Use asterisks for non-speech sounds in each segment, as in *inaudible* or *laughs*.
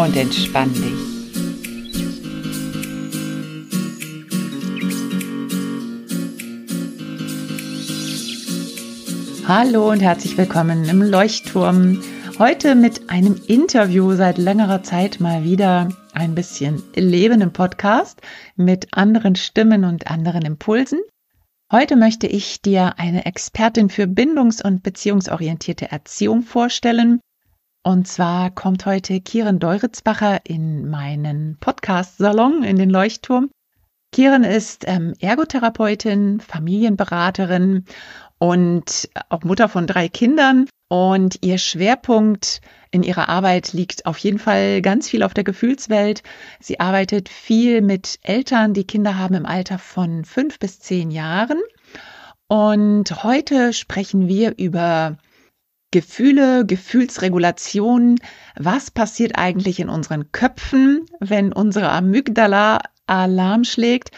Und entspann dich. Hallo und herzlich willkommen im Leuchtturm. Heute mit einem Interview seit längerer Zeit mal wieder ein bisschen Leben im Podcast mit anderen Stimmen und anderen Impulsen. Heute möchte ich dir eine Expertin für bindungs- und beziehungsorientierte Erziehung vorstellen. Und zwar kommt heute Kieren Deuritzbacher in meinen Podcast-Salon in den Leuchtturm. Kieren ist ähm, Ergotherapeutin, Familienberaterin und auch Mutter von drei Kindern und ihr Schwerpunkt in ihrer Arbeit liegt auf jeden Fall ganz viel auf der Gefühlswelt. Sie arbeitet viel mit Eltern, die Kinder haben im Alter von fünf bis zehn Jahren. Und heute sprechen wir über Gefühle, Gefühlsregulation. Was passiert eigentlich in unseren Köpfen, wenn unsere Amygdala Alarm schlägt?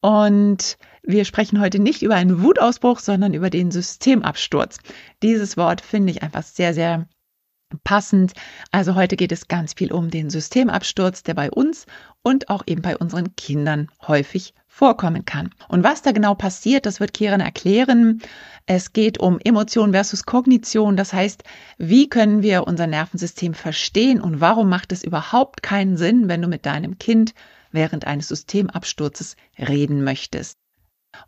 Und wir sprechen heute nicht über einen Wutausbruch, sondern über den Systemabsturz. Dieses Wort finde ich einfach sehr, sehr passend. Also heute geht es ganz viel um den Systemabsturz, der bei uns und auch eben bei unseren Kindern häufig vorkommen kann. Und was da genau passiert, das wird Kieran erklären. Es geht um Emotion versus Kognition. Das heißt, wie können wir unser Nervensystem verstehen und warum macht es überhaupt keinen Sinn, wenn du mit deinem Kind während eines Systemabsturzes reden möchtest.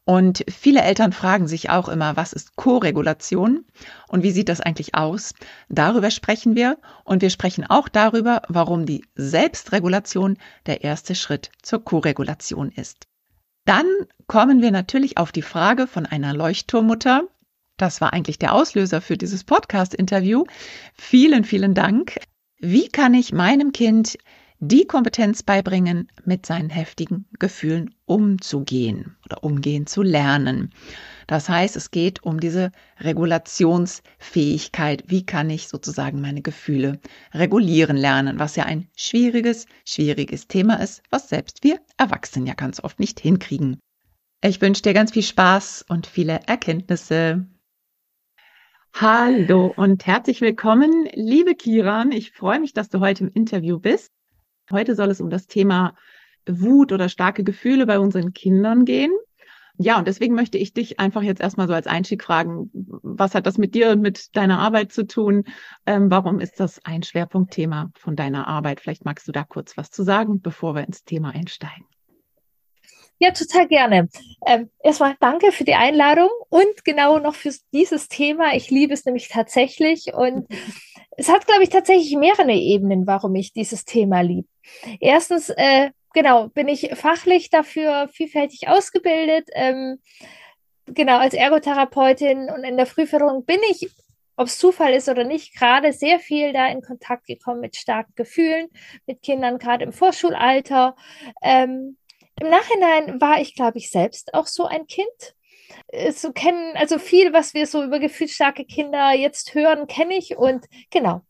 Und viele Eltern fragen sich auch immer, was ist Koregulation und wie sieht das eigentlich aus? Darüber sprechen wir und wir sprechen auch darüber, warum die Selbstregulation der erste Schritt zur Koregulation ist. Dann kommen wir natürlich auf die Frage von einer Leuchtturmutter. Das war eigentlich der Auslöser für dieses Podcast-Interview. Vielen, vielen Dank. Wie kann ich meinem Kind die Kompetenz beibringen, mit seinen heftigen Gefühlen umzugehen oder umgehen zu lernen. Das heißt, es geht um diese Regulationsfähigkeit. Wie kann ich sozusagen meine Gefühle regulieren lernen, was ja ein schwieriges, schwieriges Thema ist, was selbst wir Erwachsenen ja ganz oft nicht hinkriegen. Ich wünsche dir ganz viel Spaß und viele Erkenntnisse. Hallo und herzlich willkommen, liebe Kiran. Ich freue mich, dass du heute im Interview bist. Heute soll es um das Thema Wut oder starke Gefühle bei unseren Kindern gehen. Ja, und deswegen möchte ich dich einfach jetzt erstmal so als Einstieg fragen, was hat das mit dir und mit deiner Arbeit zu tun? Ähm, warum ist das ein Schwerpunktthema von deiner Arbeit? Vielleicht magst du da kurz was zu sagen, bevor wir ins Thema einsteigen. Ja, total gerne. Ähm, erstmal danke für die Einladung und genau noch für dieses Thema. Ich liebe es nämlich tatsächlich und *laughs* es hat, glaube ich, tatsächlich mehrere Ebenen, warum ich dieses Thema liebe. Erstens, äh, genau, bin ich fachlich dafür vielfältig ausgebildet. Ähm, genau, als Ergotherapeutin und in der Frühförderung bin ich, ob es Zufall ist oder nicht, gerade sehr viel da in Kontakt gekommen mit starken Gefühlen, mit Kindern, gerade im Vorschulalter. Ähm, Im Nachhinein war ich, glaube ich, selbst auch so ein Kind so kennen, also viel, was wir so über gefühlsstarke Kinder jetzt hören, kenne ich und genau.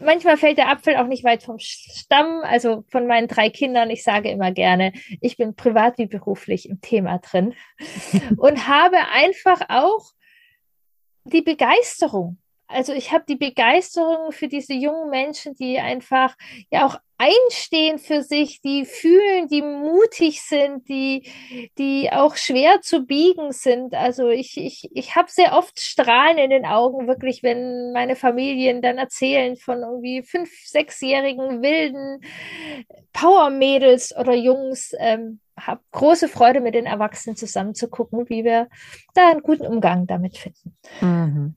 Manchmal fällt der Apfel auch nicht weit vom Stamm, also von meinen drei Kindern. Ich sage immer gerne, ich bin privat wie beruflich im Thema drin *laughs* und habe einfach auch die Begeisterung also ich habe die Begeisterung für diese jungen Menschen, die einfach ja auch einstehen für sich, die fühlen, die mutig sind, die, die auch schwer zu biegen sind. Also ich, ich, ich habe sehr oft Strahlen in den Augen, wirklich, wenn meine Familien dann erzählen von irgendwie fünf, sechsjährigen wilden Power-Mädels oder Jungs. Ähm, habe große Freude, mit den Erwachsenen zusammen zu gucken, wie wir da einen guten Umgang damit finden. Mhm.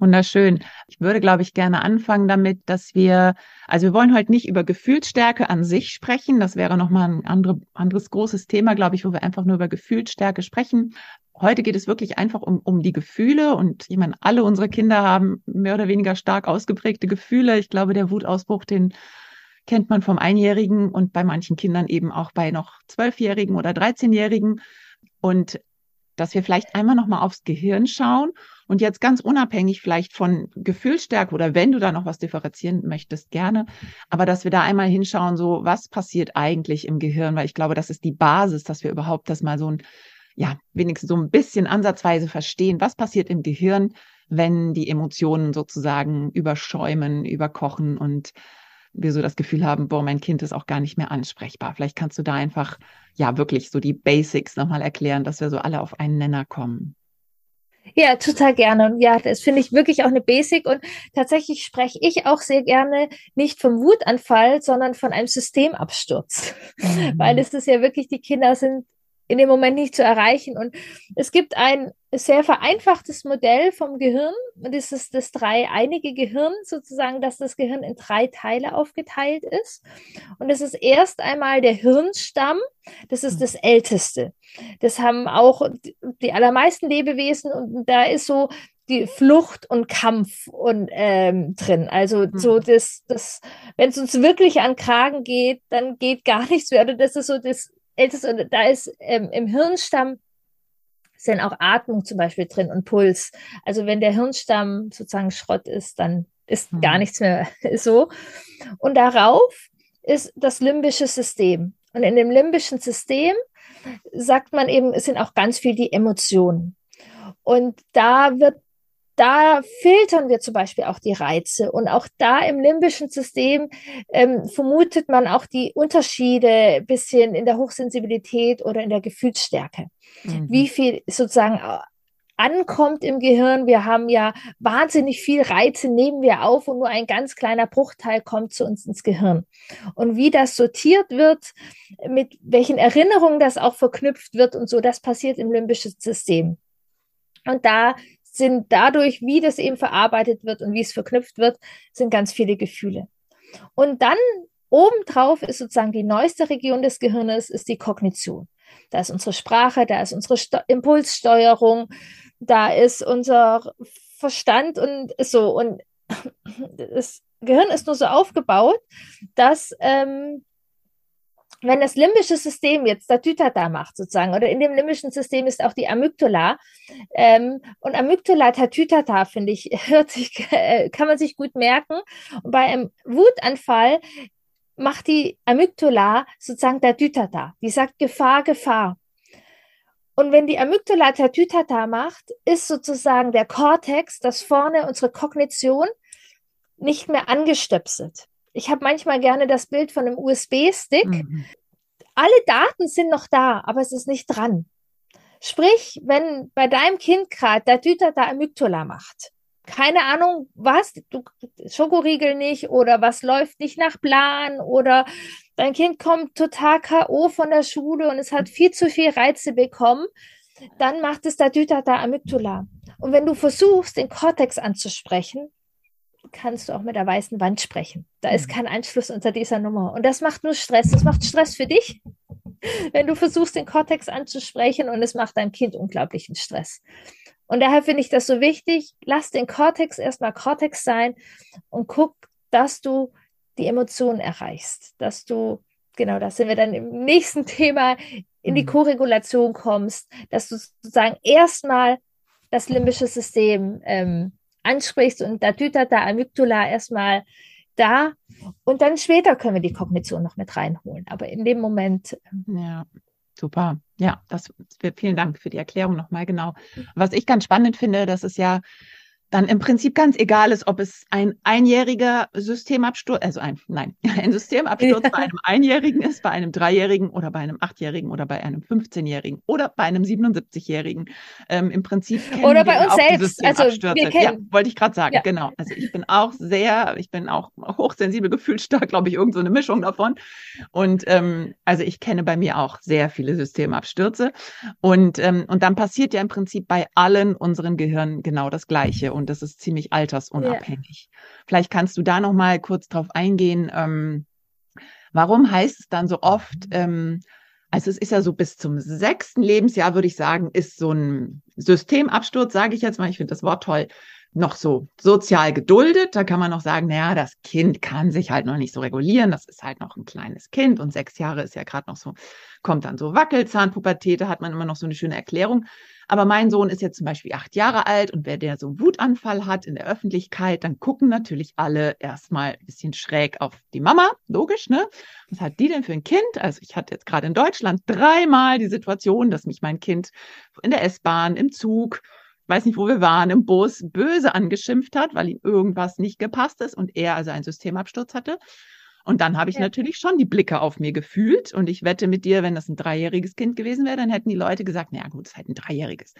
Wunderschön. Ich würde, glaube ich, gerne anfangen damit, dass wir, also wir wollen heute nicht über Gefühlsstärke an sich sprechen. Das wäre nochmal ein andere, anderes großes Thema, glaube ich, wo wir einfach nur über Gefühlsstärke sprechen. Heute geht es wirklich einfach um, um die Gefühle und ich meine, alle unsere Kinder haben mehr oder weniger stark ausgeprägte Gefühle. Ich glaube, der Wutausbruch, den kennt man vom Einjährigen und bei manchen Kindern eben auch bei noch Zwölfjährigen oder Dreizehnjährigen. Und dass wir vielleicht einmal nochmal aufs Gehirn schauen und jetzt ganz unabhängig vielleicht von Gefühlsstärke oder wenn du da noch was differenzieren möchtest, gerne, aber dass wir da einmal hinschauen, so was passiert eigentlich im Gehirn, weil ich glaube, das ist die Basis, dass wir überhaupt das mal so ein, ja, wenigstens so ein bisschen ansatzweise verstehen, was passiert im Gehirn, wenn die Emotionen sozusagen überschäumen, überkochen und wir so das Gefühl haben, boah, mein Kind ist auch gar nicht mehr ansprechbar. Vielleicht kannst du da einfach, ja, wirklich so die Basics nochmal erklären, dass wir so alle auf einen Nenner kommen. Ja, total gerne. Und ja, das finde ich wirklich auch eine Basic. Und tatsächlich spreche ich auch sehr gerne nicht vom Wutanfall, sondern von einem Systemabsturz. *laughs* Mhm. Weil es ist ja wirklich, die Kinder sind in dem Moment nicht zu erreichen. Und es gibt ein sehr vereinfachtes Modell vom Gehirn. Und das ist das dreieinige Gehirn, sozusagen, dass das Gehirn in drei Teile aufgeteilt ist. Und das ist erst einmal der Hirnstamm. Das ist das älteste. Das haben auch die allermeisten Lebewesen. Und da ist so die Flucht und Kampf und ähm, drin. Also so das, das, wenn es uns wirklich an Kragen geht, dann geht gar *laughs* nichts mehr. Oder das ist so das älteste, und da ist ähm, im Hirnstamm sind auch Atmung zum Beispiel drin und Puls. Also wenn der Hirnstamm sozusagen Schrott ist, dann ist mhm. gar nichts mehr *laughs* so. Und darauf ist das limbische System. Und in dem limbischen System sagt man eben, es sind auch ganz viel die Emotionen. Und da wird da filtern wir zum Beispiel auch die Reize. Und auch da im limbischen System ähm, vermutet man auch die Unterschiede ein bisschen in der Hochsensibilität oder in der Gefühlsstärke. Mhm. Wie viel sozusagen äh, ankommt im Gehirn. Wir haben ja wahnsinnig viel Reize, nehmen wir auf und nur ein ganz kleiner Bruchteil kommt zu uns ins Gehirn. Und wie das sortiert wird, mit welchen Erinnerungen das auch verknüpft wird und so, das passiert im limbischen System. Und da sind dadurch, wie das eben verarbeitet wird und wie es verknüpft wird, sind ganz viele Gefühle. Und dann obendrauf ist sozusagen die neueste Region des Gehirnes, ist die Kognition. Da ist unsere Sprache, da ist unsere Sto Impulssteuerung, da ist unser Verstand und so. Und *clears throat* das Gehirn ist nur so aufgebaut, dass ähm, wenn das limbische System jetzt Tatütata macht sozusagen, oder in dem limbischen System ist auch die Amygdala, ähm, und Amygdala Tatütata, finde ich, *laughs* hört sich, äh, kann man sich gut merken. Und bei einem Wutanfall macht die Amygdala sozusagen Tatütata. Die sagt Gefahr, Gefahr. Und wenn die Amygdala Tatütata macht, ist sozusagen der Kortex, das vorne unsere Kognition, nicht mehr angestöpselt ich habe manchmal gerne das Bild von einem USB-Stick. Mhm. Alle Daten sind noch da, aber es ist nicht dran. Sprich, wenn bei deinem Kind gerade der Tüter da Amygdala macht, keine Ahnung, was, du Schokoriegel nicht oder was läuft nicht nach Plan oder dein Kind kommt total K.O. von der Schule und es hat viel zu viel Reize bekommen, dann macht es der Tüter da Amygdala. Und wenn du versuchst, den Kortex anzusprechen, kannst du auch mit der weißen Wand sprechen. Da ist mhm. kein Anschluss unter dieser Nummer. Und das macht nur Stress. Das macht Stress für dich, wenn du versuchst, den Kortex anzusprechen und es macht deinem Kind unglaublichen Stress. Und daher finde ich das so wichtig. Lass den Kortex erstmal Kortex sein und guck, dass du die Emotionen erreichst, dass du, genau, da sind wir dann im nächsten Thema, in die mhm. Koregulation kommst, dass du sozusagen erstmal das limbische System ähm, ansprichst und da tütert der Amygdala erstmal da und dann später können wir die Kognition noch mit reinholen. Aber in dem Moment. Ähm, ja, super. Ja, das vielen Dank für die Erklärung nochmal genau. Was ich ganz spannend finde, das ist ja dann im Prinzip ganz egal ist, ob es ein einjähriger Systemabsturz, also ein, nein, *laughs* ein Systemabsturz bei einem Einjährigen ist, bei einem Dreijährigen oder bei einem Achtjährigen oder bei einem 15-Jährigen oder bei einem 77-Jährigen. Ähm, Im Prinzip oder bei uns selbst. Also wir kennen. Ja, wollte ich gerade sagen, ja. genau. Also ich bin auch sehr, ich bin auch hochsensibel, gefühlsstark, glaube ich, irgend so eine Mischung davon. Und ähm, also ich kenne bei mir auch sehr viele Systemabstürze. Und, ähm, und dann passiert ja im Prinzip bei allen unseren Gehirnen genau das Gleiche. und das ist ziemlich altersunabhängig. Ja. Vielleicht kannst du da noch mal kurz drauf eingehen. Ähm, warum heißt es dann so oft, ähm, also es ist ja so bis zum sechsten Lebensjahr, würde ich sagen, ist so ein Systemabsturz, sage ich jetzt mal, ich finde das Wort toll, noch so sozial geduldet. Da kann man noch sagen, naja, das Kind kann sich halt noch nicht so regulieren. Das ist halt noch ein kleines Kind und sechs Jahre ist ja gerade noch so, kommt dann so Wackelzahnpubertät, da hat man immer noch so eine schöne Erklärung. Aber mein Sohn ist jetzt zum Beispiel acht Jahre alt und wer der so einen Wutanfall hat in der Öffentlichkeit, dann gucken natürlich alle erstmal ein bisschen schräg auf die Mama. Logisch, ne? Was hat die denn für ein Kind? Also ich hatte jetzt gerade in Deutschland dreimal die Situation, dass mich mein Kind in der S-Bahn, im Zug, weiß nicht, wo wir waren, im Bus böse angeschimpft hat, weil ihm irgendwas nicht gepasst ist und er also einen Systemabsturz hatte. Und dann habe ich ja. natürlich schon die Blicke auf mir gefühlt. Und ich wette mit dir, wenn das ein dreijähriges Kind gewesen wäre, dann hätten die Leute gesagt, naja gut, es ist halt ein dreijähriges.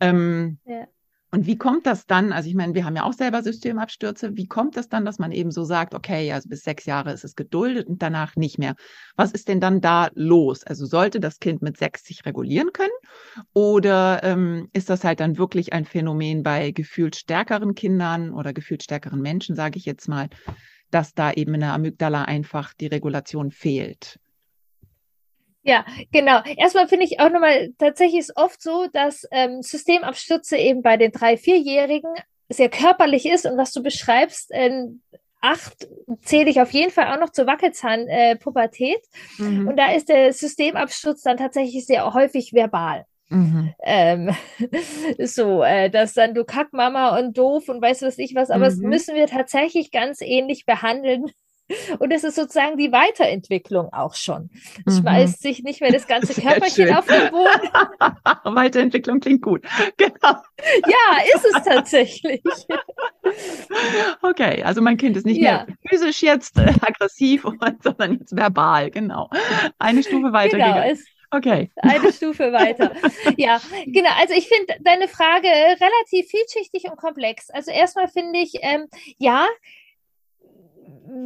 Ähm, ja. Und wie kommt das dann? Also ich meine, wir haben ja auch selber Systemabstürze. Wie kommt das dann, dass man eben so sagt, okay, also bis sechs Jahre ist es geduldet und danach nicht mehr? Was ist denn dann da los? Also sollte das Kind mit sechs sich regulieren können? Oder ähm, ist das halt dann wirklich ein Phänomen bei gefühlt stärkeren Kindern oder gefühlt stärkeren Menschen, sage ich jetzt mal, dass da eben in der Amygdala einfach die Regulation fehlt. Ja, genau. Erstmal finde ich auch nochmal, tatsächlich ist oft so, dass ähm, Systemabstürze eben bei den drei, vierjährigen sehr körperlich ist und was du beschreibst, äh, acht zähle ich auf jeden Fall auch noch zur Wackelzahnpubertät. Äh, mhm. Und da ist der Systemabsturz dann tatsächlich sehr häufig verbal. Mhm. Ähm, *laughs* so, äh, dass dann du Kackmama und doof und weißt du was ich was, aber mhm. das müssen wir tatsächlich ganz ähnlich behandeln. Und es ist sozusagen die Weiterentwicklung auch schon. Es mhm. schmeißt sich nicht mehr das ganze *laughs* Körperchen auf den Boden. *laughs* Weiterentwicklung klingt gut. *laughs* Genau. Ja, ist es tatsächlich. Okay, also mein Kind ist nicht ja. mehr physisch jetzt äh, aggressiv, sondern jetzt verbal, genau. Eine Stufe weiter genau. Okay. Eine Stufe weiter. Ja, genau. Also ich finde deine Frage relativ vielschichtig und komplex. Also erstmal finde ich, ähm, ja,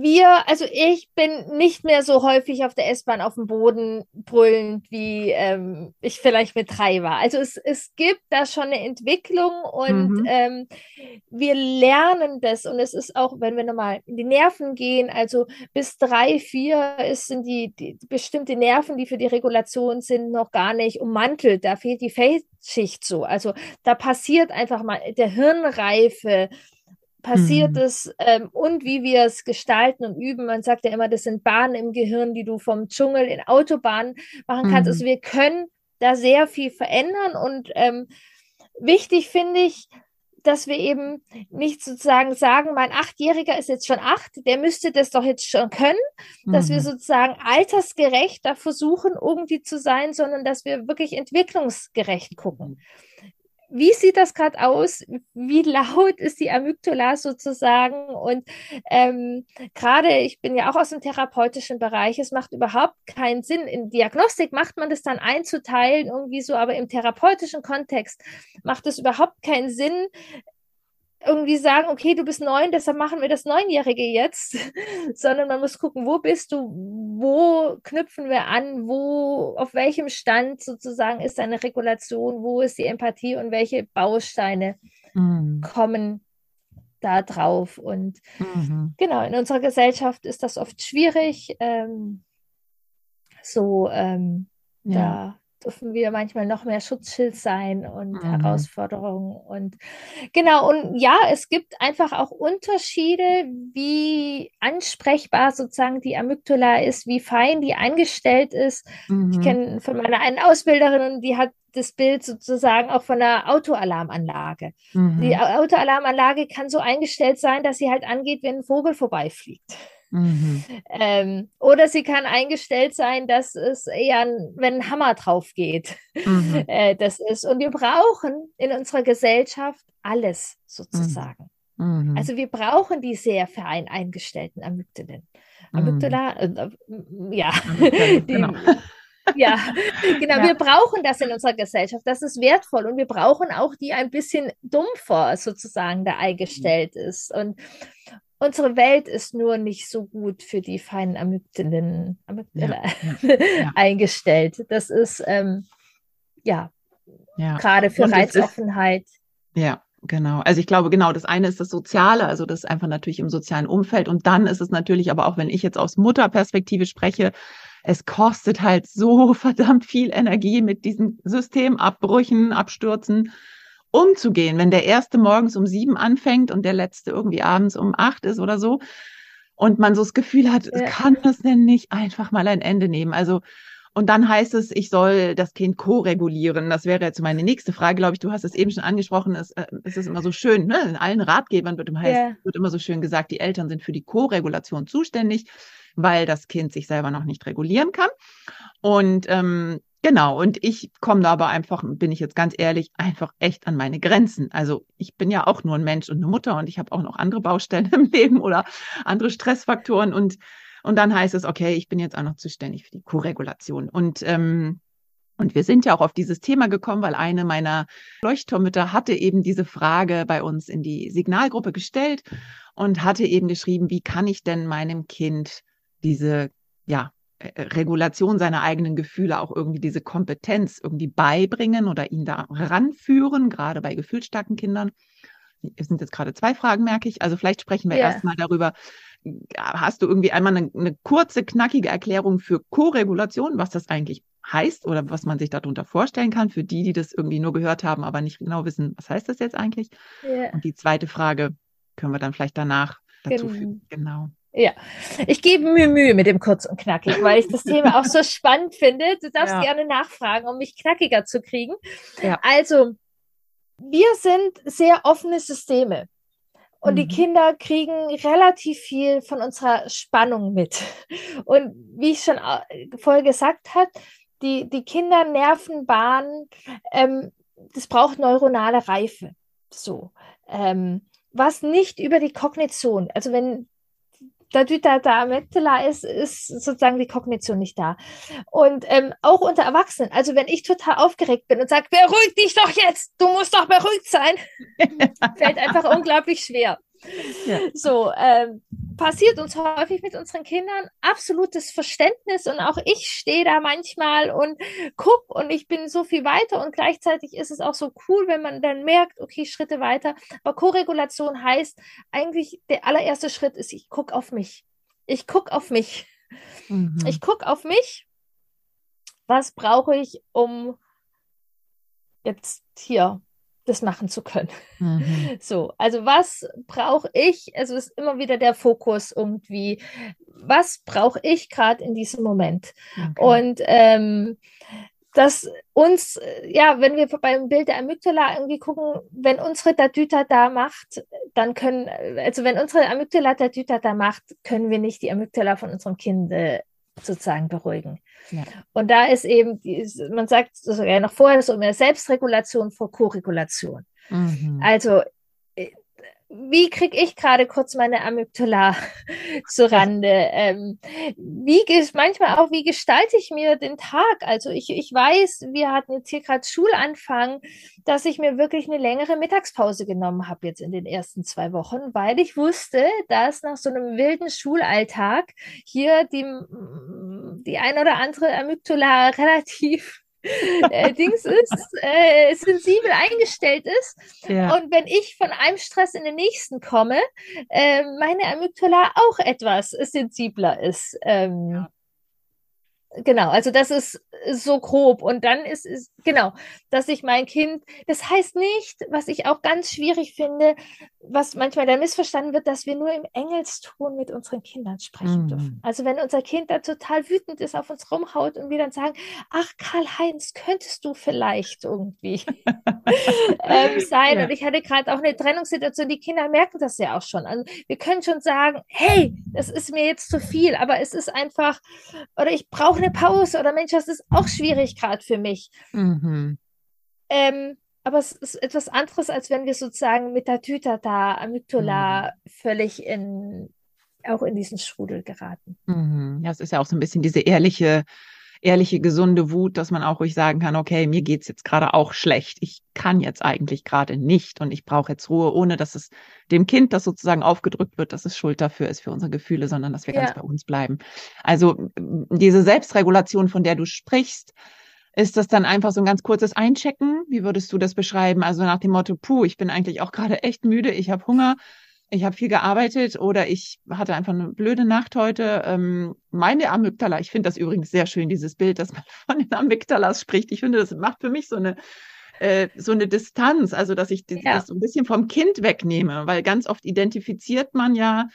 wir, also ich bin nicht mehr so häufig auf der S-Bahn auf dem Boden brüllend, wie ähm, ich vielleicht mit drei war. Also es, es gibt da schon eine Entwicklung und mhm. ähm, wir lernen das und es ist auch, wenn wir nochmal in die Nerven gehen, also bis drei, vier ist, sind die, die bestimmte Nerven, die für die Regulation sind, noch gar nicht ummantelt. Da fehlt die Feldschicht so. Also da passiert einfach mal der Hirnreife passiert mhm. es ähm, und wie wir es gestalten und üben. Man sagt ja immer, das sind Bahnen im Gehirn, die du vom Dschungel in Autobahnen machen kannst. Mhm. Also wir können da sehr viel verändern und ähm, wichtig finde ich, dass wir eben nicht sozusagen sagen, mein Achtjähriger ist jetzt schon acht, der müsste das doch jetzt schon können, dass wir mhm. sozusagen altersgerecht da versuchen, irgendwie zu sein, sondern dass wir wirklich entwicklungsgerecht gucken. Wie sieht das gerade aus? Wie laut ist die Amygdala sozusagen? Und ähm, gerade, ich bin ja auch aus dem therapeutischen Bereich, es macht überhaupt keinen Sinn. In Diagnostik macht man das dann einzuteilen, irgendwie so, aber im therapeutischen Kontext macht es überhaupt keinen Sinn, irgendwie sagen, okay, du bist neun, deshalb machen wir das Neunjährige jetzt, *laughs* sondern man muss gucken, wo bist du, wo knüpfen wir an, wo, auf welchem Stand sozusagen ist deine Regulation, wo ist die Empathie und welche Bausteine mhm. kommen da drauf. Und mhm. genau, in unserer Gesellschaft ist das oft schwierig. Ähm, so, ähm, ja. da dürfen wir manchmal noch mehr Schutzschild sein und mhm. Herausforderungen. Und genau, und ja, es gibt einfach auch Unterschiede, wie ansprechbar sozusagen die Amygdala ist, wie fein die eingestellt ist. Mhm. Ich kenne von meiner einen Ausbilderin, die hat das Bild sozusagen auch von der Autoalarmanlage. Mhm. Die Autoalarmanlage kann so eingestellt sein, dass sie halt angeht, wenn ein Vogel vorbeifliegt. Mhm. Ähm, oder sie kann eingestellt sein, dass es eher, wenn ein Hammer drauf geht, mhm. *laughs* äh, das ist. Und wir brauchen in unserer Gesellschaft alles sozusagen. Mhm. Also wir brauchen die sehr fein eingestellten Amygdalen. Mhm. Amygdala, äh, äh, ja, *laughs* die, genau. *laughs* Ja, genau. Ja. Wir brauchen das in unserer Gesellschaft. Das ist wertvoll. Und wir brauchen auch die ein bisschen dumpfer sozusagen da eingestellt ist. Und, Unsere Welt ist nur nicht so gut für die feinen Amygdala ja, *laughs* ja, eingestellt. Das ist, ähm, ja, gerade für und Reizoffenheit. Ist, ja, genau. Also ich glaube, genau, das eine ist das Soziale, also das ist einfach natürlich im sozialen Umfeld. Und dann ist es natürlich aber auch, wenn ich jetzt aus Mutterperspektive spreche, es kostet halt so *laughs* verdammt viel Energie mit diesen Systemabbrüchen, Abstürzen umzugehen. Wenn der erste morgens um sieben anfängt und der letzte irgendwie abends um acht ist oder so und man so das Gefühl hat, ja. kann das denn nicht einfach mal ein Ende nehmen? Also und dann heißt es, ich soll das Kind ko-regulieren. Das wäre jetzt meine nächste Frage, glaube ich. Du hast es eben schon angesprochen. Es, äh, es ist immer so schön, ne? in allen Ratgebern wird, heißt, yeah. wird immer so schön gesagt, die Eltern sind für die Co-Regulation zuständig, weil das Kind sich selber noch nicht regulieren kann. Und ähm, Genau, und ich komme da aber einfach, bin ich jetzt ganz ehrlich, einfach echt an meine Grenzen. Also ich bin ja auch nur ein Mensch und eine Mutter und ich habe auch noch andere Baustellen *laughs* im Leben oder andere Stressfaktoren und und dann heißt es, okay, ich bin jetzt auch noch zuständig für die Koregulation. Und ähm, und wir sind ja auch auf dieses Thema gekommen, weil eine meiner Leuchtturmmütter hatte eben diese Frage bei uns in die Signalgruppe gestellt und hatte eben geschrieben, wie kann ich denn meinem Kind diese, ja, Regulation seiner eigenen Gefühle, auch irgendwie diese Kompetenz irgendwie beibringen oder ihn da ranführen, gerade bei gefühlsstarken Kindern. Es sind jetzt gerade zwei Fragen, merke ich. Also vielleicht sprechen wir yeah. erstmal darüber, hast du irgendwie einmal eine, eine kurze, knackige Erklärung für Koregulation, was das eigentlich heißt oder was man sich darunter vorstellen kann, für die, die das irgendwie nur gehört haben, aber nicht genau wissen, was heißt das jetzt eigentlich? Ja. Und die zweite Frage können wir dann vielleicht danach dazu genau. fügen. Genau. Ja, ich gebe mir Mühe mit dem kurz und knackig, weil ich das *laughs* Thema auch so spannend finde. Du darfst ja. gerne nachfragen, um mich knackiger zu kriegen. Ja. Also, wir sind sehr offene Systeme. Und mhm. die Kinder kriegen relativ viel von unserer Spannung mit. Und wie ich schon äh, vorher gesagt habe, die, die Kinder Nervenbahnen, ähm, das braucht neuronale Reife. So. Ähm, was nicht über die Kognition, also wenn da da da Amygdala ist, ist sozusagen die Kognition nicht da. Und ähm, auch unter Erwachsenen, also wenn ich total aufgeregt bin und sage, beruhig dich doch jetzt, du musst doch beruhigt sein, *laughs* fällt einfach unglaublich schwer. Ja. So, ähm, passiert uns häufig mit unseren Kindern absolutes Verständnis und auch ich stehe da manchmal und guck und ich bin so viel weiter und gleichzeitig ist es auch so cool, wenn man dann merkt, okay, Schritte weiter. Aber Korregulation heißt eigentlich, der allererste Schritt ist, ich gucke auf mich. Ich gucke auf mich. Mhm. Ich gucke auf mich. Was brauche ich, um jetzt hier das machen zu können. Mhm. *laughs* So, also was brauche ich? Also ist immer wieder der Fokus irgendwie, was brauche ich gerade in diesem Moment? Okay. Und ähm, dass uns, ja, wenn wir beim Bild der Amygdala irgendwie gucken, wenn unsere Datüta da macht, dann können, also wenn unsere Amygdala Datüta da macht, können wir nicht die Amygdala von unserem Kind äh, sozusagen beruhigen. Ja. Und da ist eben, man sagt sogar noch vorher so mehr Selbstregulation vor Koregulation. Mhm. Also wie kriege ich gerade kurz meine Amygdala *laughs* zu Rande? Ähm, wie manchmal auch, wie gestalte ich mir den Tag? Also ich, ich weiß, wir hatten jetzt hier gerade Schulanfang, dass ich mir wirklich eine längere Mittagspause genommen habe jetzt in den ersten zwei Wochen, weil ich wusste, dass nach so einem wilden Schulalltag hier die, die ein oder andere Amygdala *laughs* relativ äh, Dings ist, äh, sensibel eingestellt ist. Ja. Und wenn ich von einem Stress in den nächsten komme, äh, meine Amygdala auch etwas sensibler ist. Ähm, ja. Genau, also das ist so grob. Und dann ist es, genau, dass ich mein Kind, das heißt nicht, was ich auch ganz schwierig finde, was manchmal dann missverstanden wird, dass wir nur im Engelston mit unseren Kindern sprechen mhm. dürfen. Also wenn unser Kind da total wütend ist, auf uns rumhaut und wir dann sagen, ach Karl-Heinz, könntest du vielleicht irgendwie *laughs* ähm, *laughs* sein? Ja. Und ich hatte gerade auch eine Trennungssituation, die Kinder merken das ja auch schon. Also wir können schon sagen, hey, das ist mir jetzt zu viel, aber es ist einfach, oder ich brauche eine Pause oder Mensch, das ist auch schwierig gerade für mich. Mhm. Ähm, aber es ist etwas anderes, als wenn wir sozusagen mit der Tütata, Amygdala mhm. völlig in, auch in diesen Strudel geraten. Mhm. Ja, es ist ja auch so ein bisschen diese ehrliche ehrliche, gesunde Wut, dass man auch ruhig sagen kann, okay, mir geht's jetzt gerade auch schlecht. Ich kann jetzt eigentlich gerade nicht und ich brauche jetzt Ruhe, ohne dass es dem Kind, das sozusagen aufgedrückt wird, dass es Schuld dafür ist für unsere Gefühle, sondern dass wir ja. ganz bei uns bleiben. Also diese Selbstregulation, von der du sprichst, Ist das dann einfach so ein ganz kurzes Einchecken? Wie würdest du das beschreiben? Also nach dem Motto, puh, ich bin eigentlich auch gerade echt müde, ich habe Hunger, ich habe viel gearbeitet oder ich hatte einfach eine blöde Nacht heute. Ähm, meine Amygdala, ich finde das übrigens sehr schön, dieses Bild, dass man von den Amygdalas spricht. Ich finde, das macht für mich so eine äh, so eine Distanz, also dass ich ja. das so ein bisschen vom Kind wegnehme, weil ganz oft identifiziert man ja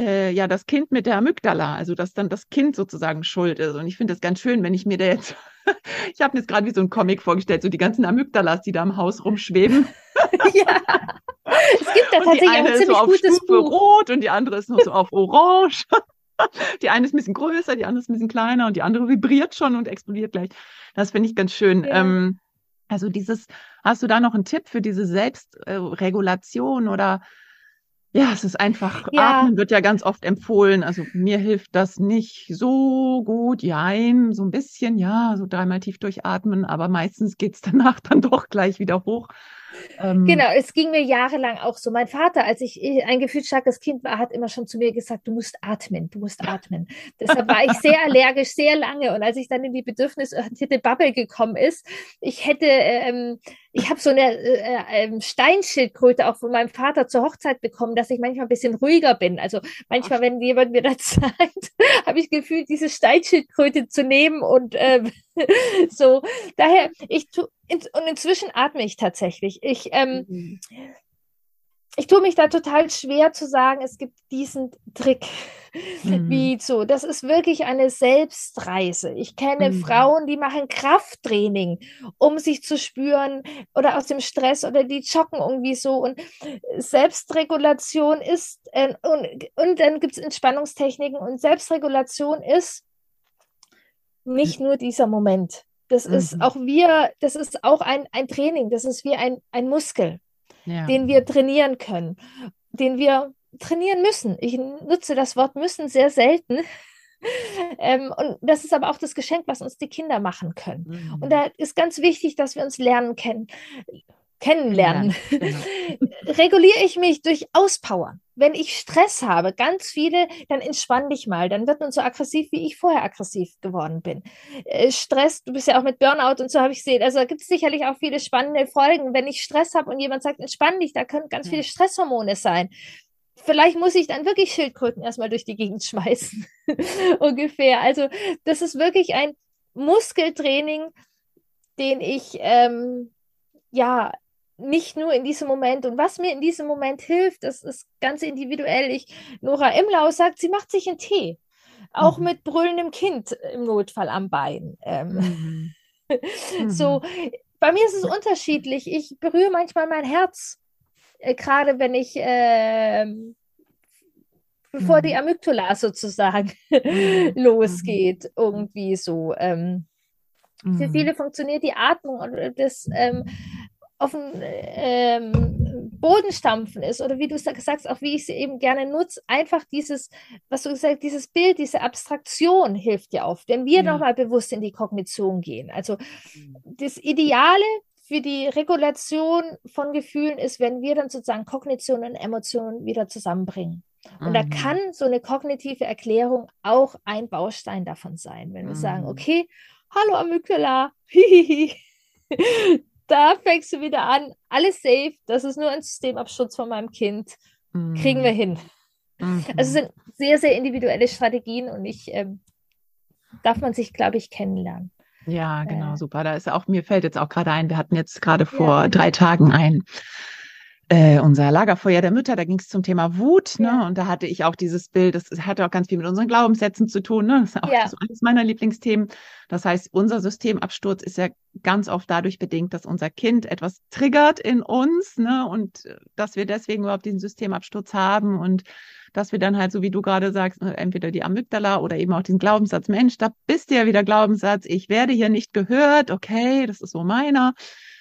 äh, ja das Kind mit der Amygdala, also dass dann das Kind sozusagen schuld ist. Und ich finde das ganz schön, wenn ich mir da jetzt, *laughs* ich habe mir jetzt gerade wie so ein Comic vorgestellt, so die ganzen Amygdalas, die da im Haus rumschweben. *laughs* ja. Es gibt da tatsächlich auch ein ziemlich so gutes Stufe Buch. Rot und die andere ist noch so auf Orange. *laughs* Die eine ist ein bisschen größer, die andere ist ein bisschen kleiner und die andere vibriert schon und explodiert gleich. Das finde ich ganz schön. Ja. Ähm, also dieses, hast du da noch einen Tipp für diese Selbstregulation oder ja, es ist einfach, ja. Atmen wird ja ganz oft empfohlen. Also mir hilft das nicht so gut. Jein, so ein bisschen, ja, so dreimal tief durchatmen, aber meistens geht's danach *laughs* dann doch gleich wieder hoch. Ähm, genau, es ging mir jahrelang auch so. Mein Vater, als ich ein gefühlsstarkes Kind war, hat immer schon zu mir gesagt, du musst atmen, du musst atmen. Deshalb war ich sehr allergisch, sehr lange. Und als ich dann in die bedürfnisorientierte Bubble gekommen ist, ich hätte, ähm, ich habe so eine äh, äh, Steinschildkröte auch von meinem Vater zur Hochzeit bekommen, dass ich manchmal ein bisschen ruhiger bin. Also manchmal, wenn jemand mir das *laughs* sagt, habe ich gefühlt, diese Steinschildkröte zu nehmen und äh, *laughs* so. Daher, ich tu, in, und inzwischen atme ich tatsächlich. Ich, ähm, mhm. ich tue mich da total schwer zu sagen, es gibt diesen Trick. Mhm. Wie so, das ist wirklich eine Selbstreise. Ich kenne mhm. Frauen, die machen Krafttraining, um sich zu spüren oder aus dem Stress oder die joggen irgendwie so. Und Selbstregulation ist, äh, und, und dann gibt es Entspannungstechniken und Selbstregulation ist nicht nur dieser Moment. Das mhm. ist auch wir, das ist auch ein, ein Training, das ist wie ein, ein Muskel, ja. den wir trainieren können, den wir trainieren müssen. Ich nutze das Wort müssen sehr selten. *laughs* ähm, und das ist aber auch das Geschenk, was uns die Kinder machen können. Mhm. Und da ist ganz wichtig, dass wir uns lernen kennen, kennenlernen. Ja, genau. *laughs* Reguliere ich mich durch Auspowern wenn ich Stress habe, ganz viele, dann entspann dich mal. Dann wird man so aggressiv, wie ich vorher aggressiv geworden bin. Äh, Stress, du bist ja auch mit Burnout und so habe ich gesehen. Also da gibt es sicherlich auch viele spannende Folgen. Wenn ich Stress habe und jemand sagt, entspann dich, da können ganz ja. viele Stresshormone sein. Vielleicht muss ich dann wirklich Schildkröten erstmal durch die Gegend schmeißen. *laughs* Ungefähr. Also, das ist wirklich ein Muskeltraining, den ich ähm, ja nicht nur in diesem Moment. Und was mir in diesem Moment hilft, das ist ganz individuell. Ich, Nora Imlau sagt, sie macht sich einen Tee. Auch mhm. mit brüllendem Kind im Notfall am Bein. Ähm, mhm. *laughs* so, bei mir ist es unterschiedlich. Ich berühre manchmal mein Herz, äh, gerade wenn ich, äh, bevor mhm. die Amygdala sozusagen mhm. *laughs* losgeht, irgendwie so. Ähm, für mhm. viele funktioniert die Atmung und das ähm, auf den ähm, Boden stampfen ist oder wie du sagst, auch wie ich sie eben gerne nutze, einfach dieses, was du gesagt dieses Bild, diese Abstraktion hilft dir auf, wenn wir ja. nochmal bewusst in die Kognition gehen. Also das Ideale für die Regulation von Gefühlen ist, wenn wir dann sozusagen Kognition und Emotionen wieder zusammenbringen. Und mhm. da kann so eine kognitive Erklärung auch ein Baustein davon sein, wenn wir mhm. sagen, okay, hallo Amygdala, *laughs* hihihi, da fängst du wieder an, alles safe, das ist nur ein Systemabsturz von meinem Kind. Mhm. Kriegen wir hin. Mhm. Also es sind sehr, sehr individuelle Strategien und ich ähm, darf man sich, glaube ich, kennenlernen. Ja, genau, äh, super. Da ist auch, mir fällt jetzt auch gerade ein, wir hatten jetzt gerade vor ja. drei Tagen ein äh, unser Lagerfeuer der Mütter, da ging es zum Thema Wut, ne? Ja. Und da hatte ich auch dieses Bild, das hatte auch ganz viel mit unseren Glaubenssätzen zu tun, ne? Das ist auch ja. so eines meiner Lieblingsthemen. Das heißt, unser Systemabsturz ist ja ganz oft dadurch bedingt, dass unser Kind etwas triggert in uns, ne? Und äh, dass wir deswegen überhaupt diesen Systemabsturz haben und dass wir dann halt, so wie du gerade sagst, ne, entweder die Amygdala oder eben auch diesen Glaubenssatz, Mensch, da bist du ja wieder Glaubenssatz, ich werde hier nicht gehört, okay, das ist so meiner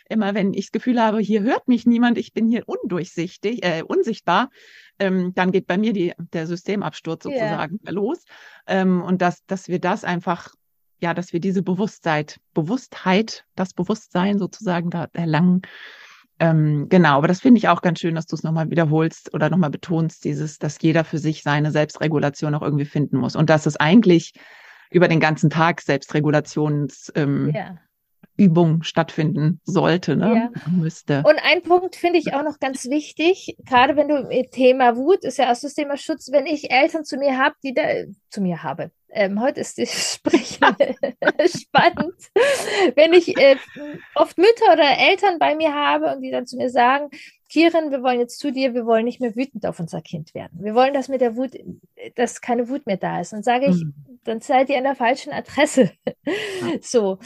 immer wenn ich das Gefühl habe, hier hört mich niemand, ich bin hier undurchsichtig, äh, unsichtbar, ähm, dann geht bei mir die, der Systemabsturz sozusagen yeah. los. Ähm, und dass, dass wir das einfach, ja, dass wir diese Bewusstheit, Bewusstheit, das Bewusstsein sozusagen da erlangen. Ähm, genau, aber das finde ich auch ganz schön, dass du es nochmal wiederholst oder nochmal betonst, dieses, dass jeder für sich seine Selbstregulation auch irgendwie finden muss. Und dass es eigentlich über den ganzen Tag Selbstregulations ähm, yeah Übung stattfinden sollte, ne? Ja. müsste. Und ein Punkt finde ich auch noch ganz wichtig, gerade wenn du mit Thema Wut, ist ja auch das Thema Schutz, wenn ich Eltern zu mir habe, die da zu mir habe. Ähm, heute ist das *laughs* Sprechen *laughs* spannend. Wenn ich äh, oft Mütter oder Eltern bei mir habe und die dann zu mir sagen, Kirin, wir wollen jetzt zu dir, wir wollen nicht mehr wütend auf unser Kind werden. Wir wollen, dass mit der Wut, dass keine Wut mehr da ist. Dann sage ich, mhm. dann seid ihr an der falschen Adresse. *laughs* so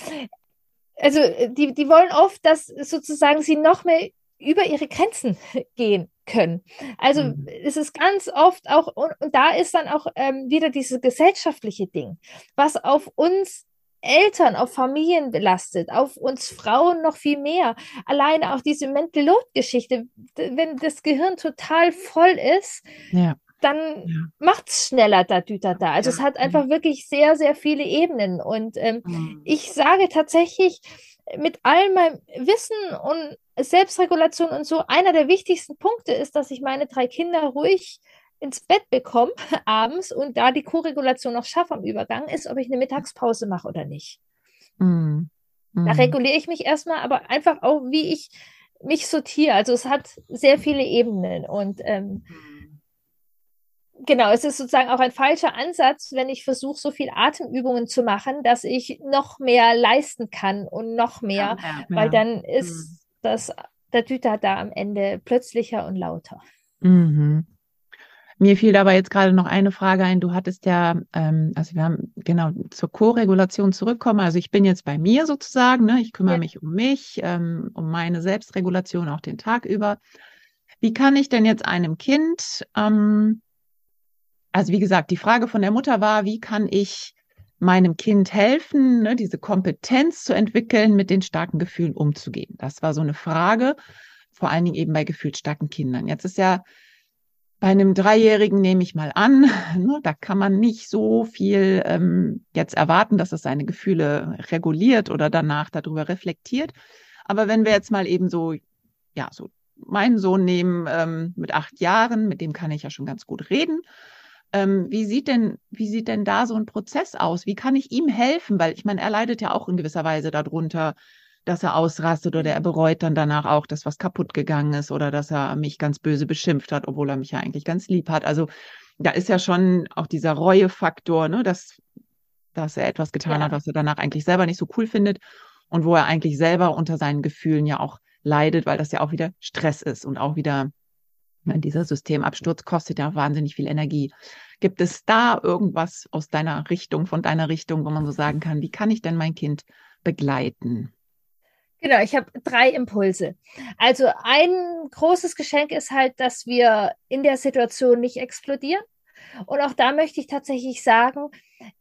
also äh, die, die wollen oft, dass sozusagen sie noch mehr über ihre Grenzen *laughs* gehen können. Also mhm. es ist ganz oft auch, und, und da ist dann auch ähm, wieder dieses gesellschaftliche Ding, was auf uns Eltern, auf Familien belastet, auf uns Frauen noch viel mehr. Alleine auch diese Mental Load Geschichte, wenn das Gehirn total voll ist, ja dann ja. macht es schneller da, da, da. Also ja. es hat einfach wirklich sehr, sehr viele Ebenen. Und ähm, mhm. ich sage tatsächlich, mit all meinem Wissen und Selbstregulation und so, einer der wichtigsten Punkte ist, dass ich meine drei Kinder ruhig ins Bett bekomme *laughs* abends und da die Co-Regulation noch schaffe am Übergang, ist, ob ich eine Mittagspause mache oder nicht. Mhm. Mhm. Da reguliere ich mich erstmal, aber einfach auch, wie ich mich sortiere. Also es hat sehr viele Ebenen und ähm, mhm genau, es ist sozusagen auch ein falscher Ansatz, wenn ich versuche, so viel Atemübungen zu machen, dass ich noch mehr leisten kann und noch mehr, ja, weil dann ist mhm. das, der Düter da am Ende plötzlicher und lauter. Mhm. Mir fiel aber jetzt gerade noch eine Frage ein. Du hattest ja, ähm, also wir haben genau zur Co-Regulation zurückkommen. Also ich bin jetzt bei mir sozusagen, ne? ich kümmere ja. mich um mich, ähm, um meine Selbstregulation auch den Tag über. Wie kann ich denn jetzt einem Kind ähm, also wie gesagt, die Frage von der Mutter war, wie kann ich meinem Kind helfen, ne, diese Kompetenz zu entwickeln, mit den starken Gefühlen umzugehen? Das war so eine Frage, vor allen Dingen eben bei gefühlsstarken Kindern. Jetzt ist ja bei einem Dreijährigen nehme ich mal an, *laughs* ne, da kann man nicht so viel ähm, jetzt erwarten, dass es seine Gefühle reguliert oder danach darüber reflektiert. Aber wenn wir jetzt mal eben so, ja, so meinen Sohn nehmen ähm, mit acht Jahren, mit dem kann ich ja schon ganz gut reden. Ähm, wie sieht denn, wie sieht denn da so ein Prozess aus? Wie kann ich ihm helfen? Weil ich meine, er leidet ja auch in gewisser Weise darunter, dass er ausrastet oder er bereut dann danach auch, dass was kaputt gegangen ist oder dass er mich ganz böse beschimpft hat, obwohl er mich ja eigentlich ganz lieb hat. Also da ist ja schon auch dieser Reuefaktor, ne, dass, dass er etwas getan ja. hat, was er danach eigentlich selber nicht so cool findet und wo er eigentlich selber unter seinen Gefühlen ja auch leidet, weil das ja auch wieder Stress ist und auch wieder dieser Systemabsturz kostet ja wahnsinnig viel Energie. Gibt es da irgendwas aus deiner Richtung, von deiner Richtung, wo man so sagen kann, wie kann ich denn mein Kind begleiten? Genau, ich habe drei Impulse. Also ein großes Geschenk ist halt, dass wir in der Situation nicht explodieren. Und auch da möchte ich tatsächlich sagen,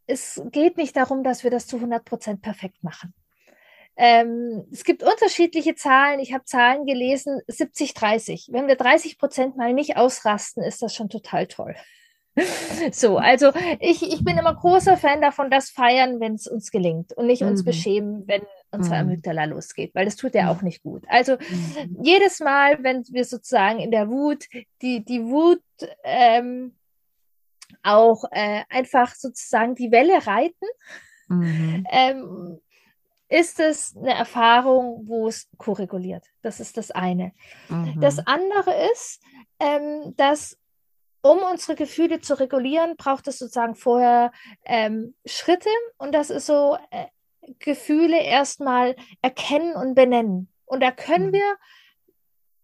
es geht nicht darum, dass wir das zu 100 Prozent perfekt machen. Ähm, es gibt unterschiedliche Zahlen. Ich habe Zahlen gelesen, 70, 30. Wenn wir 30 Prozent mal nicht ausrasten, ist das schon total toll. *laughs* So, also ich, ich bin immer großer Fan davon, das feiern, wenn es uns gelingt und nicht mhm. uns beschämen, wenn unsere mhm. Amygdala losgeht, weil das tut ja mhm. auch nicht gut. Also mhm. jedes Mal, wenn wir sozusagen in der Wut, die, die Wut ähm, auch äh, einfach sozusagen die Welle reiten, mhm. ähm, ist es eine Erfahrung, wo es koreguliert. Das ist das eine. Mhm. Das andere ist, ähm, dass um unsere Gefühle zu regulieren, braucht es sozusagen vorher ähm, Schritte und das ist so äh, Gefühle erstmal erkennen und benennen. Und da können mhm. wir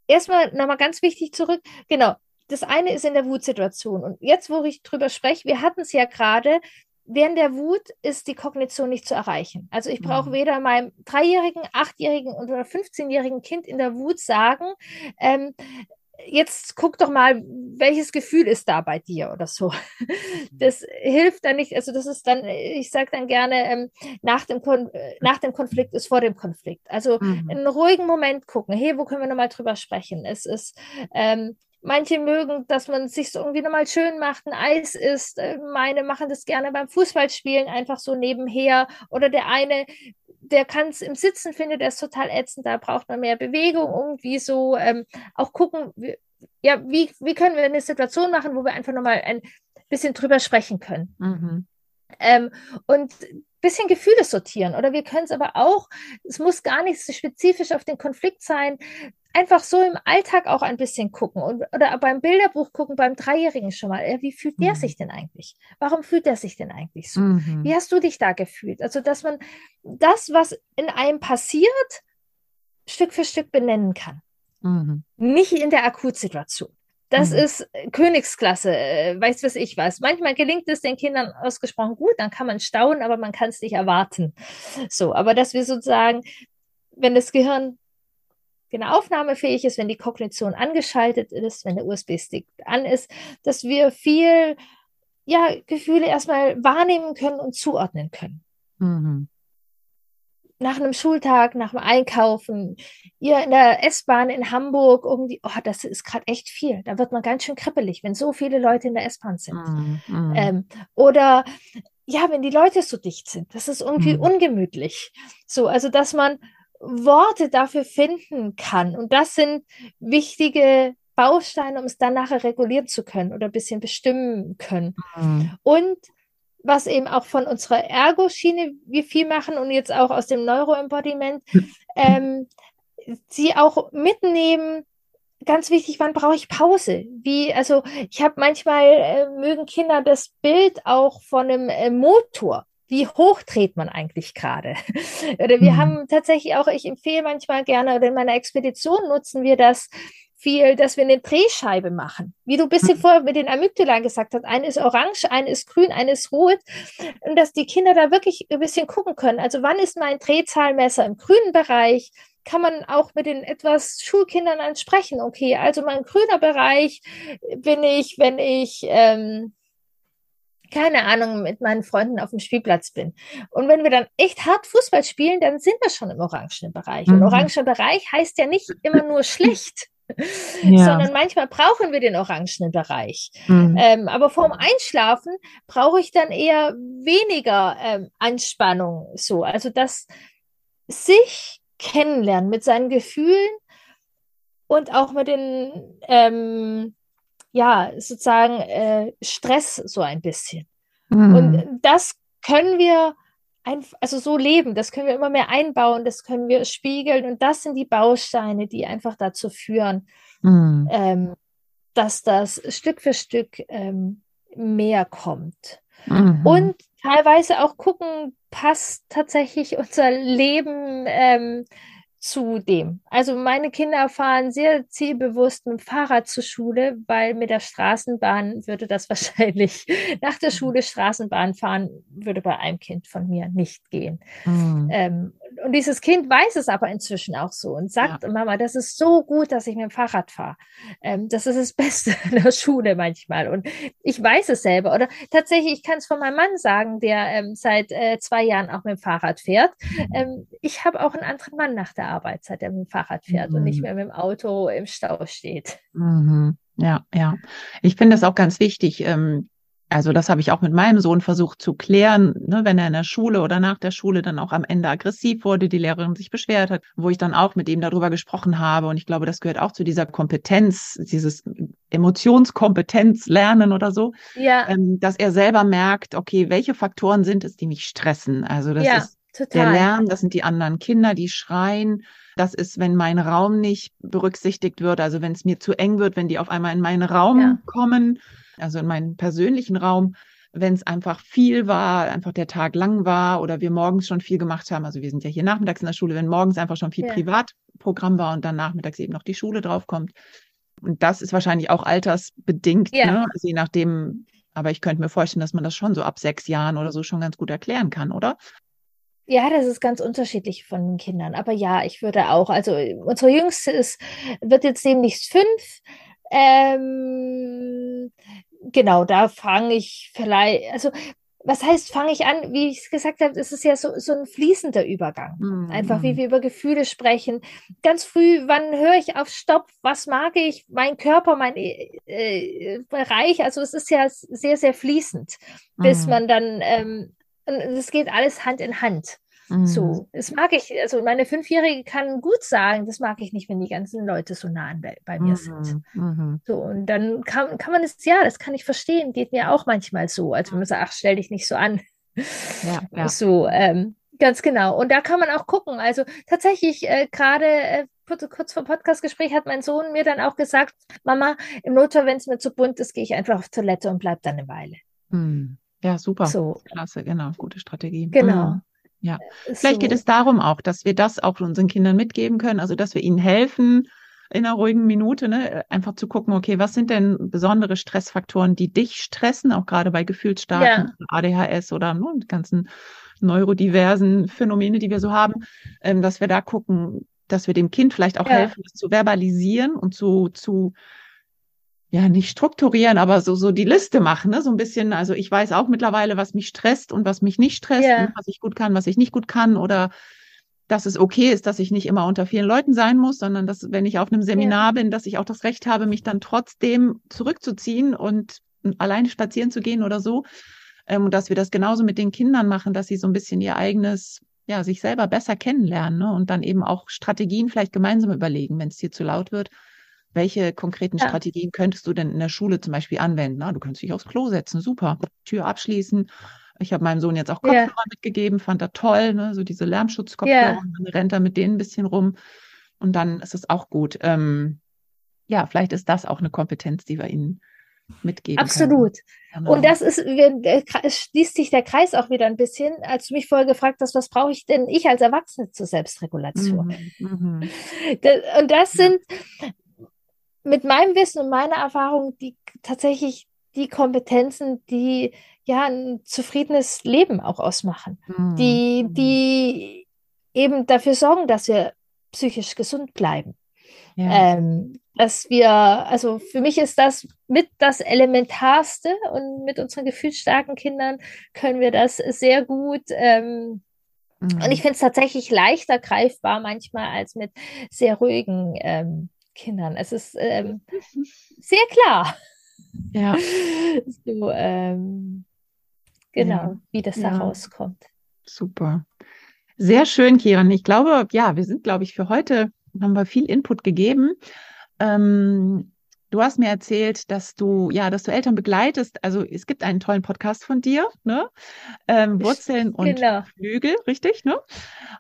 erstmal nochmal ganz wichtig zurück, genau, das eine ist in der Wutsituation. Und jetzt, wo ich drüber spreche, wir hatten es ja gerade, während der Wut ist die Kognition nicht zu erreichen. Also ich brauche mhm. weder meinem dreijährigen, achtjährigen oder 15-jährigen Kind in der Wut sagen, ähm, jetzt guck doch mal, welches Gefühl ist da bei dir oder so. Mhm. Das hilft dann nicht, also das ist dann, ich sage dann gerne, ähm, nach, dem Kon nach dem Konflikt ist vor dem Konflikt. Also mhm. in einem ruhigen Moment gucken, hey, wo können wir nochmal drüber sprechen? Es ist, ähm, Manche mögen, dass man sich so irgendwie nochmal schön macht, ein Eis isst. Äh, meine machen das gerne beim Fußballspielen einfach so nebenher. Oder der eine, der kann es im Sitzen, findet er ist total ätzend. Da braucht man mehr Bewegung, irgendwie so. Ähm, auch gucken, wie, ja, wie, wie können wir eine Situation machen, wo wir einfach nochmal ein bisschen drüber sprechen können. Mhm. Ähm, und bisschen Gefühle sortieren oder wir können es aber auch, es muss gar nicht so spezifisch auf den Konflikt sein, einfach so im Alltag auch ein bisschen gucken und, oder beim Bilderbuch gucken, beim Dreijährigen schon mal. Wie fühlt der mhm. sich denn eigentlich? Warum fühlt er sich denn eigentlich so? Mhm. Wie hast du dich da gefühlt? Also, dass man das, was in einem passiert, Stück für Stück benennen kann. Mhm. Nicht in der Akutsituation. Das mhm. ist Königsklasse, äh, weiß was ich was. Manchmal gelingt es den Kindern ausgesprochen gut, dann kann man staunen, aber man kann es nicht erwarten. So, aber dass wir sozusagen, wenn das Gehirn genau aufnahmefähig ist, wenn die Kognition angeschaltet ist, wenn der USB-Stick an ist, dass wir viel ja, Gefühle erstmal wahrnehmen können und zuordnen können. Mhm. Nach einem Schultag, nach dem Einkaufen, ihr in der S-Bahn in Hamburg irgendwie, oh, das ist gerade echt viel. Da wird man ganz schön kribbelig, wenn so viele Leute in der S-Bahn sind. Mhm. Ähm, oder ja, wenn die Leute so dicht sind, das ist irgendwie mhm. ungemütlich. So, also dass man Worte dafür finden kann. Und das sind wichtige Bausteine, um es dann nachher regulieren zu können oder ein bisschen bestimmen können. Mhm. Und was eben auch von unserer Ergo-Schiene wir viel machen und jetzt auch aus dem Neuro-Embodiment, ähm, sie auch mitnehmen, ganz wichtig, wann brauche ich Pause? Wie, also ich habe manchmal, äh, mögen Kinder das Bild auch von einem äh, Motor wie hoch dreht man eigentlich gerade? *laughs* oder wir mhm. haben tatsächlich auch, ich empfehle manchmal gerne, oder in meiner Expedition nutzen wir das viel, dass wir eine Drehscheibe machen. Wie du ein bisschen mhm. vorher mit den Amygdala gesagt hast, eine ist orange, eine ist grün, eine ist rot. Und dass die Kinder da wirklich ein bisschen gucken können. Also wann ist mein Drehzahlmesser im grünen Bereich? Kann man auch mit den etwas Schulkindern ansprechen. Okay, also mein grüner Bereich bin ich, wenn ich ähm, keine Ahnung, mit meinen Freunden auf dem Spielplatz bin. Und wenn wir dann echt hart Fußball spielen, dann sind wir schon im orangenen Bereich. Mhm. Und orangener Bereich heißt ja nicht immer nur schlecht. *laughs* Ja. sondern manchmal brauchen wir den orangenen Bereich. Mhm. Ähm, aber vorm Einschlafen brauche ich dann eher weniger ähm, Anspannung. So, also das sich kennenlernen mit seinen Gefühlen und auch mit den ähm, ja, sozusagen äh, Stress so ein bisschen. Mhm. Und das können wir ein, also so leben, das können wir immer mehr einbauen, das können wir spiegeln und das sind die Bausteine, die einfach dazu führen, mhm. ähm, dass das Stück für Stück ähm, mehr kommt. Mhm. Und teilweise auch gucken, passt tatsächlich unser Leben ähm, zu dem. Also meine Kinder fahren sehr zielbewusst mit dem Fahrrad zur Schule, weil mit der Straßenbahn würde das *laughs* wahrscheinlich nach der mhm. Schule Straßenbahn fahren, würde bei einem Kind von mir nicht gehen. Mhm. Ähm, und dieses Kind weiß es aber inzwischen auch so und sagt, ja. Mama, das ist so gut, dass ich mit dem Fahrrad fahre. Ähm, das ist das *laughs* Beste in der Schule manchmal. Und ich weiß es selber. Oder tatsächlich, ich kann es von meinem Mann sagen, der ähm, seit äh, zwei Jahren auch mit dem Fahrrad fährt. Ähm, ich habe auch einen anderen Mann nach der Arbeit, seit er mit dem Fahrrad fährt mhm. und nicht mhm. mehr mit dem Auto im Stau steht. Mhm. Ja, ja. Ich finde das auch ganz wichtig. Ähm, also das habe ich auch mit meinem Sohn versucht zu klären, ne, wenn er in der Schule oder nach der Schule dann auch am Ende aggressiv wurde, die Lehrerin sich beschwert hat, wo ich dann auch mit ihm darüber gesprochen habe. Und ich glaube, das gehört auch zu dieser Kompetenz, dieses Emotionskompetenz lernen oder so, ja. ähm, dass er selber merkt, okay, welche Faktoren sind es, die mich stressen? Also das ja, ist total. der Lärm, das sind die anderen Kinder, die schreien. Das ist, wenn mein Raum nicht berücksichtigt wird, also wenn es mir zu eng wird, wenn die auf einmal in meinen Raum ja. kommen also in meinen persönlichen Raum, wenn es einfach viel war, einfach der Tag lang war oder wir morgens schon viel gemacht haben. Also wir sind ja hier nachmittags in der Schule, wenn morgens einfach schon viel ja. Privatprogramm war und dann nachmittags eben noch die Schule draufkommt. Und das ist wahrscheinlich auch altersbedingt, ja. ne? also je nachdem. Aber ich könnte mir vorstellen, dass man das schon so ab sechs Jahren oder so schon ganz gut erklären kann, oder? Ja, das ist ganz unterschiedlich von den Kindern. Aber ja, ich würde auch, also unsere Jüngste ist, wird jetzt demnächst fünf. Ähm, genau, da fange ich vielleicht, also was heißt, fange ich an, wie ich es gesagt habe, es ist ja so, so ein fließender Übergang. Mhm. Einfach wie wir über Gefühle sprechen. Ganz früh, wann höre ich auf Stopp? Was mag ich? Mein Körper, mein äh, äh Bereich. Also es ist ja sehr, sehr fließend, bis mhm. man dann, ähm, es geht alles Hand in Hand. Mhm. So, das mag ich, also meine Fünfjährige kann gut sagen, das mag ich nicht, wenn die ganzen Leute so nah an, bei, mir mhm. sind. Mhm. So, und dann kann, kann man es, ja, das kann ich verstehen, geht mir auch manchmal so, als wenn man sagt, ach, stell dich nicht so an. Ja, ja. So, ähm, ganz genau. Und da kann man auch gucken. Also tatsächlich, äh, gerade äh, kurz, vor Podcastgespräch hat mein Sohn mir dann auch gesagt, Mama, im Notfall, wenn es mir zu bunt ist, gehe ich einfach auf Toilette und bleib dann eine Weile. Hm. Ja, super. So. Klasse, genau, gute Strategie. Genau. Mhm. Ja, äh, vielleicht so. geht es darum auch, dass wir das auch unseren Kindern mitgeben können, also dass wir ihnen helfen, in einer ruhigen Minute, ne, einfach zu gucken, okay, was sind denn besondere Stressfaktoren, die dich stressen, auch gerade bei gefühlsstarken ja. ADHS oder ne, ganzen neurodiversen Phänomene, die wir so haben, ähm, dass wir da gucken, dass wir dem Kind vielleicht auch ja. helfen, das zu verbalisieren und zu, zu ja, nicht strukturieren, aber so, so die Liste machen, ne? so ein bisschen. Also ich weiß auch mittlerweile, was mich stresst und was mich nicht stresst, ja. was ich gut kann, was ich nicht gut kann oder dass es okay ist, dass ich nicht immer unter vielen Leuten sein muss, sondern dass, wenn ich auf einem Seminar ja. bin, dass ich auch das Recht habe, mich dann trotzdem zurückzuziehen und alleine spazieren zu gehen oder so. Ähm, und dass wir das genauso mit den Kindern machen, dass sie so ein bisschen ihr eigenes, ja, sich selber besser kennenlernen ne? und dann eben auch Strategien vielleicht gemeinsam überlegen, wenn es dir zu laut wird welche konkreten ja. Strategien könntest du denn in der Schule zum Beispiel anwenden? Na, du könntest dich aufs Klo setzen, super. Tür abschließen. Ich habe meinem Sohn jetzt auch Kopfhörer ja. mitgegeben, fand er toll, ne? so diese Lärmschutzkopfhörer. Ja. Und dann rennt er mit denen ein bisschen rum. Und dann ist es auch gut. Ähm, ja, vielleicht ist das auch eine Kompetenz, die wir ihnen mitgeben. Absolut. Genau. Und das ist, es schließt sich der Kreis auch wieder ein bisschen, als du mich vorher gefragt hast, was brauche ich denn ich als Erwachsene zur Selbstregulation? Mhm, mhm. *laughs* und das sind, mit meinem Wissen und meiner Erfahrung die tatsächlich die Kompetenzen, die ja ein zufriedenes Leben auch ausmachen, mhm. die, die eben dafür sorgen, dass wir psychisch gesund bleiben. Ja. Ähm, dass wir, also für mich ist das mit das Elementarste und mit unseren gefühlsstarken Kindern können wir das sehr gut. Ähm, mhm. Und ich finde es tatsächlich leichter greifbar manchmal als mit sehr ruhigen ähm, Kindern. Es ist ähm, *laughs* sehr klar. Ja. *laughs* So, ähm, genau, ja. wie das ja. da rauskommt. Super. Sehr schön, Kiran. Ich glaube, ja, wir sind, glaube ich, für heute haben wir viel Input gegeben. Ähm, du hast mir erzählt, dass du, ja, dass du Eltern begleitest. Also es gibt einen tollen Podcast von dir, ne? Ähm, Wurzeln und genau. Flügel, richtig, ne?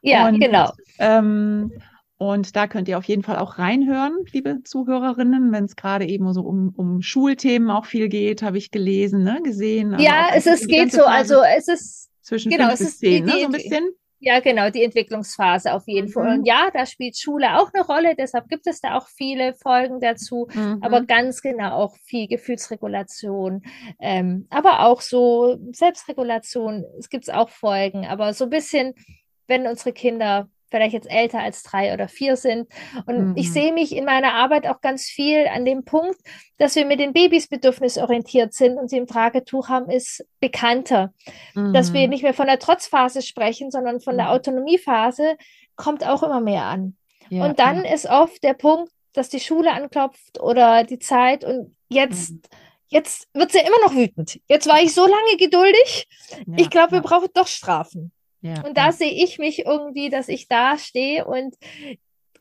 Ja, und, genau. Ähm, und da könnt ihr auf jeden Fall auch reinhören, liebe Zuhörerinnen, wenn es gerade eben so um, um Schulthemen auch viel geht, habe ich gelesen, ne, gesehen. Also ja, es ist, geht so, also es ist zwischen genau, fünf bis zehn, ne, so ein bisschen. Ja, genau, die Entwicklungsphase auf jeden mhm. Fall. Und ja, da spielt Schule auch eine Rolle, deshalb gibt es da auch viele Folgen dazu, mhm. aber ganz genau auch viel Gefühlsregulation, ähm, aber auch so Selbstregulation, es gibt auch Folgen, aber so ein bisschen, wenn unsere Kinder vielleicht jetzt älter als drei oder vier sind. Und mhm. ich sehe mich in meiner Arbeit auch ganz viel an dem Punkt, dass wir mit den Babys bedürfnisorientiert sind und sie im Tragetuch haben, ist bekannter. Mhm. Dass wir mhm. nicht mehr von der Trotzphase sprechen, sondern von mhm. der Autonomiephase, kommt auch immer mehr an. Ja, und dann ja. ist oft der Punkt, dass die Schule anklopft oder die Zeit und jetzt mhm. Jetzt wird sie ja immer noch wütend. Jetzt war ich so lange geduldig. Ja, ich glaube, wir brauchen doch Strafen. Ja, und da ja. sehe ich mich irgendwie, dass ich da stehe und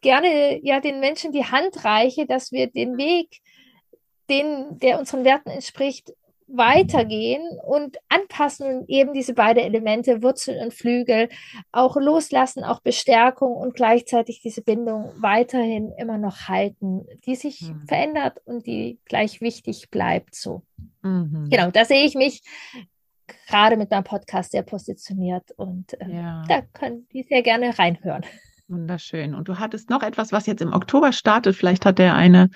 gerne ja den Menschen die Hand reiche, dass wir den Weg, den, der unseren Werten entspricht, weitergehen und anpassen und eben diese beiden Elemente, Wurzel und Flügel, auch loslassen, auch Bestärkung und gleichzeitig diese Bindung weiterhin immer noch halten, die sich mhm. verändert und die gleich wichtig bleibt so. Mhm. Genau, da sehe ich mich gerade mit meinem Podcast sehr positioniert und äh, ja. da können die sehr gerne reinhören. Wunderschön. Und du hattest noch etwas, was jetzt im Oktober startet. Vielleicht hat der eine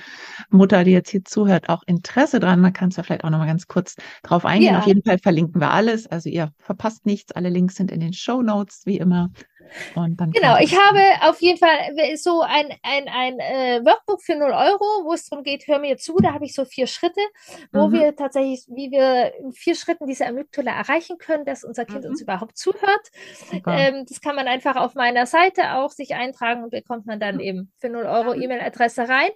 Mutter, die jetzt hier zuhört, auch Interesse dran. Man kann es ja vielleicht auch noch mal ganz kurz drauf eingehen. Ja. Auf jeden Fall verlinken wir alles. Also ihr verpasst nichts. Alle Links sind in den Show Notes, wie immer. Genau, ich habe auf jeden Fall so ein, ein, ein äh, Workbook für 0 Euro, wo es darum geht, hör mir zu, da habe ich so vier Schritte, wo mhm. wir tatsächlich, wie wir in vier Schritten diese Amygdala erreichen können, dass unser Kind mhm. uns überhaupt zuhört. Ähm, das kann man einfach auf meiner Seite auch sich eintragen und bekommt man dann eben für 0 Euro E-Mail-Adresse rein.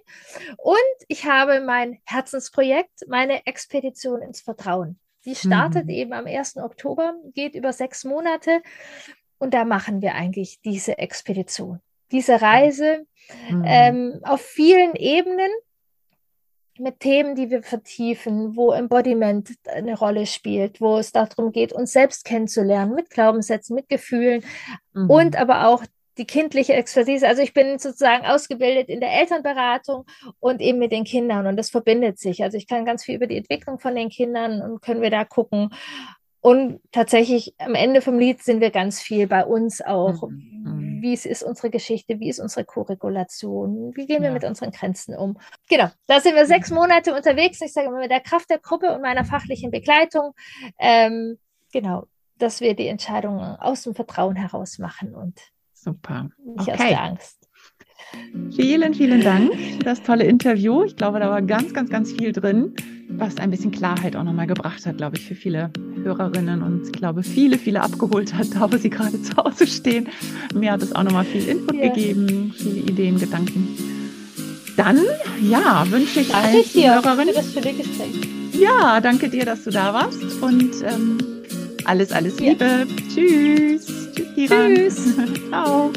Und ich habe mein Herzensprojekt, meine Expedition ins Vertrauen. Die startet mhm. eben am 1. Oktober, geht über sechs Monate und da machen wir eigentlich diese Expedition, diese Reise mhm. ähm, auf vielen Ebenen. mit Themen, die wir vertiefen, wo Embodiment eine Rolle spielt, wo es darum geht, uns selbst kennenzulernen, mit Glaubenssätzen, mit Gefühlen mhm. und aber auch die kindliche Expertise. Also ich bin sozusagen ausgebildet in der Elternberatung und eben mit den Kindern und das verbindet sich. Also ich kann ganz viel über die Entwicklung von den Kindern und können wir da gucken. Und tatsächlich am Ende vom Lied sind wir ganz viel bei uns auch. Mhm. mhm. Wie ist unsere Geschichte? Wie ist unsere Korregulation? Wie gehen wir ja. mit unseren Grenzen um? Genau, da sind wir sechs Monate unterwegs. Ich sage immer mit der Kraft der Gruppe und meiner fachlichen Begleitung. Ähm, genau, dass wir die Entscheidungen aus dem Vertrauen heraus machen und Super. Nicht okay. aus der Angst. Vielen, vielen Dank für das tolle Interview. Ich glaube, da war ganz, ganz, ganz viel drin, was ein bisschen Klarheit auch nochmal gebracht hat, glaube ich, für viele Hörerinnen und ich glaube, viele, viele abgeholt hat, da wo sie gerade *laughs* zu Hause stehen. Mir hat es auch nochmal viel Input ja. gegeben, viele Ideen, Gedanken. Dann, ja, wünsche ich danke allen dir Hörerinnen. Für das schöne Gespräch. Ja, danke dir, dass du da warst und ähm, alles, alles Liebe. Ja. Tschüss. Tschüss. Tschüss. *laughs* Ciao.